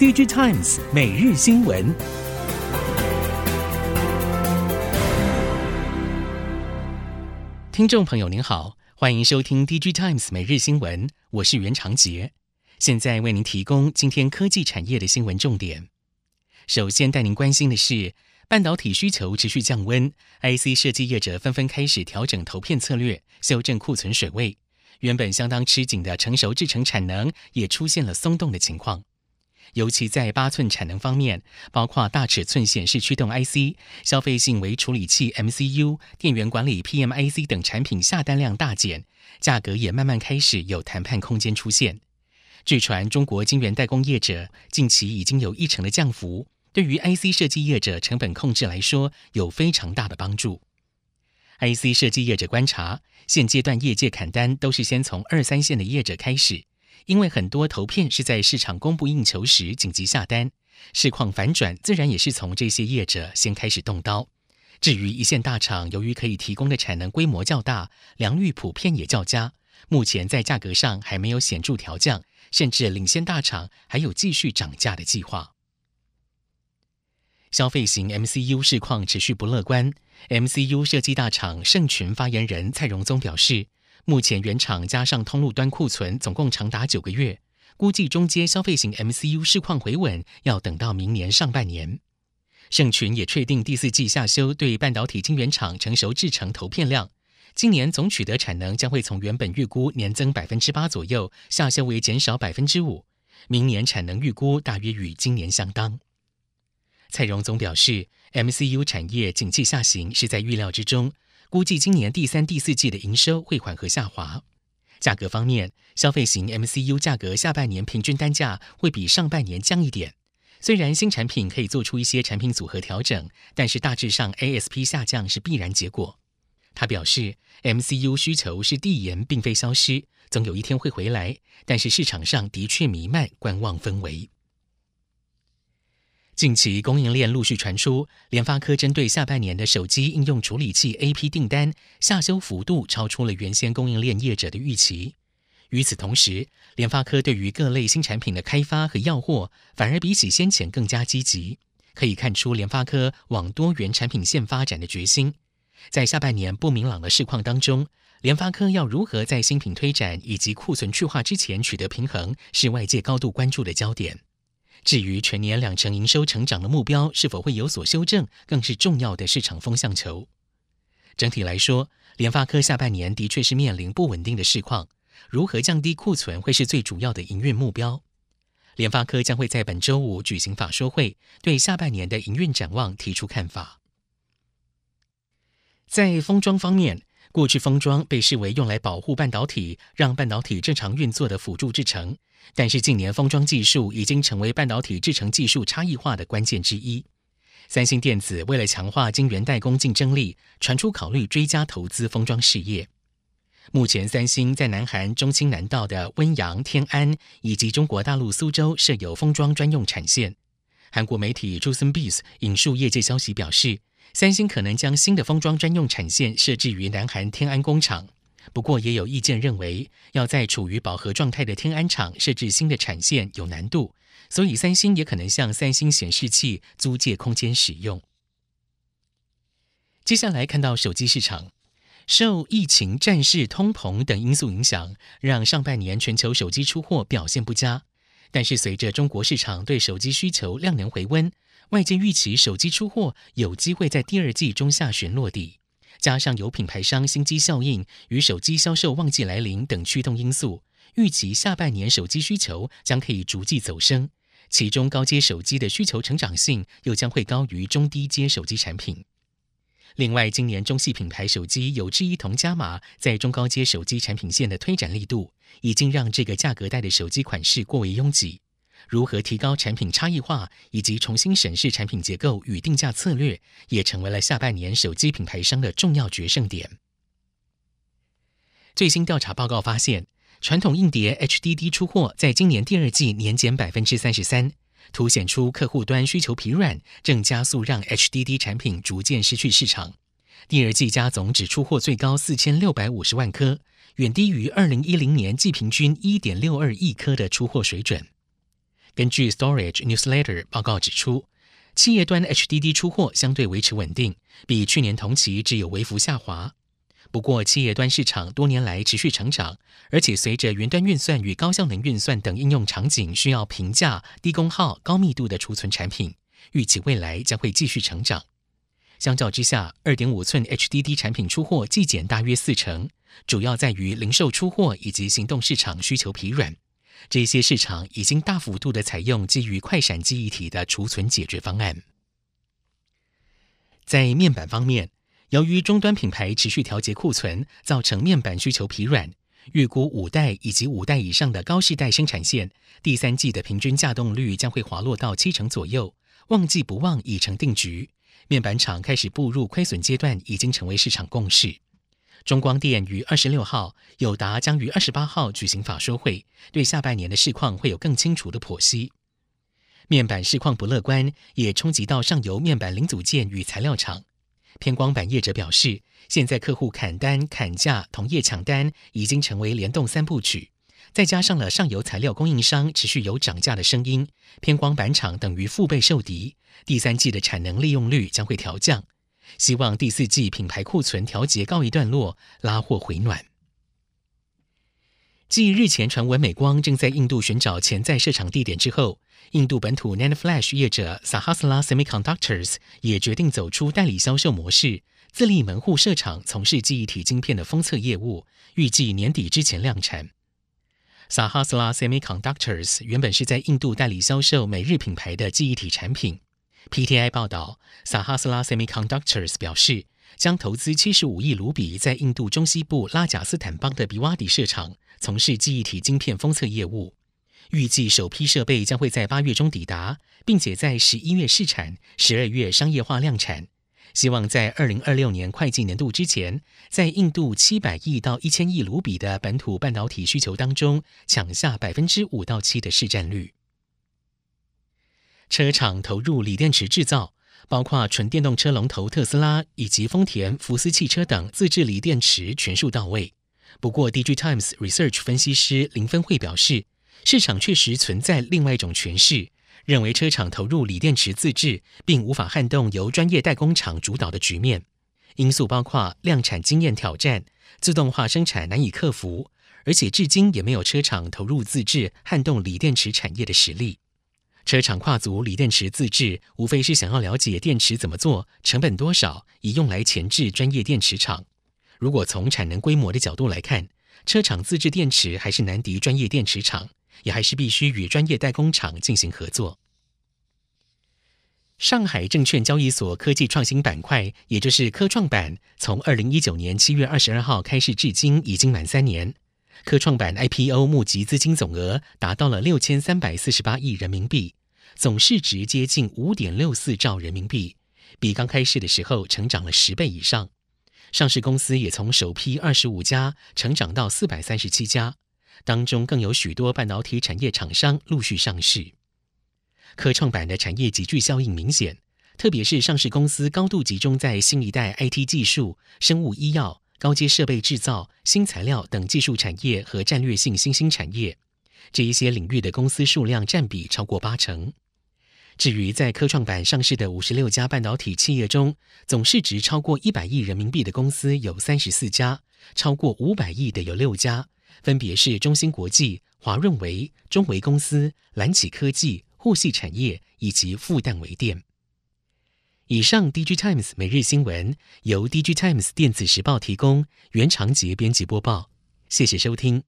DG Times 每日新闻，听众朋友您好，欢迎收听 DG Times 每日新闻，我是袁长杰，现在为您提供今天科技产业的新闻重点。首先带您关心的是，半导体需求持续降温，IC 设计业者纷纷开始调整投片策略，修正库存水位。原本相当吃紧的成熟制程产能也出现了松动的情况，尤其在八寸产能方面，包括大尺寸显示驱动 IC、消费性微处理器 MCU、电源管理 PMIC 等产品下单量大减，价格也慢慢开始有谈判空间出现。据传，中国晶圆代工业者近期已经有一成的降幅，对于 IC 设计业者成本控制来说，有非常大的帮助。IC 设计业者观察，现阶段业界砍单都是先从二三线的业者开始，因为很多投片是在市场供不应求时紧急下单，市况反转自然也是从这些业者先开始动刀。至于一线大厂，由于可以提供的产能规模较大，良率普遍也较佳，目前在价格上还没有显著调降，甚至领先大厂还有继续涨价的计划。消费型 MCU 市况持续不乐观。MCU 设计大厂盛群发言人蔡荣宗表示，目前原厂加上通路端库存总共长达九个月，估计中阶消费型 MCU 市况回稳要等到明年上半年。盛群也确定第四季下修对半导体晶圆厂成熟制程投片量，今年总取得产能将会从原本预估年增百分之八左右，下修为减少百分之五，明年产能预估大约与今年相当。蔡荣总表示，MCU 产业景气下行是在预料之中，估计今年第三、第四季的营收会缓和下滑。价格方面，消费型 MCU 价格下半年平均单价会比上半年降一点。虽然新产品可以做出一些产品组合调整，但是大致上 ASP 下降是必然结果。他表示，MCU 需求是递延，并非消失，总有一天会回来，但是市场上的确弥漫观望氛围。近期供应链陆续传出，联发科针对下半年的手机应用处理器 AP 订单下修幅度超出了原先供应链业者的预期。与此同时，联发科对于各类新产品的开发和要货反而比起先前更加积极，可以看出联发科往多元产品线发展的决心。在下半年不明朗的市况当中，联发科要如何在新品推展以及库存去化之前取得平衡，是外界高度关注的焦点。至于全年两成营收成长的目标是否会有所修正，更是重要的市场风向球。整体来说，联发科下半年的确是面临不稳定的市况，如何降低库存会是最主要的营运目标。联发科将会在本周五举行法说会，对下半年的营运展望提出看法。在封装方面，过去封装被视为用来保护半导体、让半导体正常运作的辅助制程。但是近年封装技术已经成为半导体制程技术差异化的关键之一。三星电子为了强化晶圆代工竞争力，传出考虑追加投资封装事业。目前，三星在南韩中清南道的温阳、天安以及中国大陆苏州设有封装专用产线。韩国媒体 Chosun Biz 引述业界消息表示，三星可能将新的封装专用产线设置于南韩天安工厂。不过，也有意见认为，要在处于饱和状态的天安厂设置新的产线有难度，所以三星也可能向三星显示器租借空间使用。接下来看到手机市场，受疫情、战事、通膨等因素影响，让上半年全球手机出货表现不佳。但是，随着中国市场对手机需求量能回温，外界预期手机出货有机会在第二季中下旬落地。加上有品牌商新机效应与手机销售旺季来临等驱动因素，预期下半年手机需求将可以逐季走升，其中高阶手机的需求成长性又将会高于中低阶手机产品。另外，今年中系品牌手机有志一同加码在中高阶手机产品线的推展力度，已经让这个价格带的手机款式过为拥挤。如何提高产品差异化，以及重新审视产品结构与定价策略，也成为了下半年手机品牌商的重要决胜点。最新调查报告发现，传统硬碟 HDD 出货在今年第二季年减百分之三十三，凸显出客户端需求疲软，正加速让 HDD 产品逐渐失去市场。第二季加总只出货最高四千六百五十万颗，远低于二零一零年季平均一点六二亿颗的出货水准。根据 Storage Newsletter 报告指出，企业端 HDD 出货相对维持稳定，比去年同期只有微幅下滑。不过，企业端市场多年来持续成长，而且随着云端运算与高效能运算等应用场景需要平价、低功耗、高密度的储存产品，预期未来将会继续成长。相较之下，二点五寸 HDD 产品出货季减大约四成，主要在于零售出货以及行动市场需求疲软。这些市场已经大幅度的采用基于快闪记忆体的储存解决方案。在面板方面，由于终端品牌持续调节库存，造成面板需求疲软。预估五代以及五代以上的高世代生产线，第三季的平均稼动率将会滑落到七成左右，旺季不旺已成定局。面板厂开始步入亏损阶段，已经成为市场共识。中光电于二十六号，友达将于二十八号举行法说会，对下半年的市况会有更清楚的剖析。面板市况不乐观，也冲击到上游面板零组件与材料厂。偏光板业者表示，现在客户砍单、砍价、同业抢单，已经成为联动三部曲。再加上了上游材料供应商持续有涨价的声音，偏光板厂等于腹背受敌。第三季的产能利用率将会调降，希望第四季品牌库存调节告一段落，拉货回暖。继日前传闻美光正在印度寻找潜在设厂地点之后，印度本土 NAND Flash 业者 Sahasra Semiconductors 也决定走出代理销售模式，自立门户设厂，从事记忆体晶片的封测业务，预计年底之前量产。Sahasra Semiconductors 原本是在印度代理销售美日品牌的记忆体产品。PTI 报道撒哈斯拉 Semiconductors 表示，将投资七十五亿卢比在印度中西部拉贾斯坦邦的比瓦迪设厂，从事记忆体晶片封测业务。预计首批设备将会在八月中抵达，并且在十一月试产，十二月商业化量产。希望在二零二六年会计年度之前，在印度七百亿到一千亿卢比的本土半导体需求当中，抢下百分之五到七的市占率。车厂投入锂电池制造，包括纯电动车龙头特斯拉以及丰田、福斯汽车等自制锂电池全数到位。不过，DigiTimes Research 分析师林芬惠表示，市场确实存在另外一种诠释。认为车厂投入锂电池自制，并无法撼动由专业代工厂主导的局面。因素包括量产经验挑战、自动化生产难以克服，而且至今也没有车厂投入自制撼动锂电池产业的实力。车厂跨足锂电池自制，无非是想要了解电池怎么做、成本多少，以用来前置专业电池厂。如果从产能规模的角度来看，车厂自制电池还是难敌专业电池厂。也还是必须与专业代工厂进行合作。上海证券交易所科技创新板块，也就是科创板，从二零一九年七月二十二号开市至今，已经满三年。科创板 IPO 募集资金总额达到了六千三百四十八亿人民币，总市值接近五点六四兆人民币，比刚开市的时候成长了十倍以上。上市公司也从首批二十五家成长到四百三十七家。当中更有许多半导体产业厂商陆续上市，科创板的产业集聚效应明显，特别是上市公司高度集中在新一代 IT 技术、生物医药、高阶设备制造、新材料等技术产业和战略性新兴产业，这一些领域的公司数量占比超过八成。至于在科创板上市的五十六家半导体企业中，总市值超过一百亿人民币的公司有三十四家，超过五百亿的有六家。分别是中芯国际、华润微、中微公司、蓝启科技、沪系产业以及复旦微电。以上，DG Times 每日新闻由 DG Times 电子时报提供，原长杰编辑播报。谢谢收听。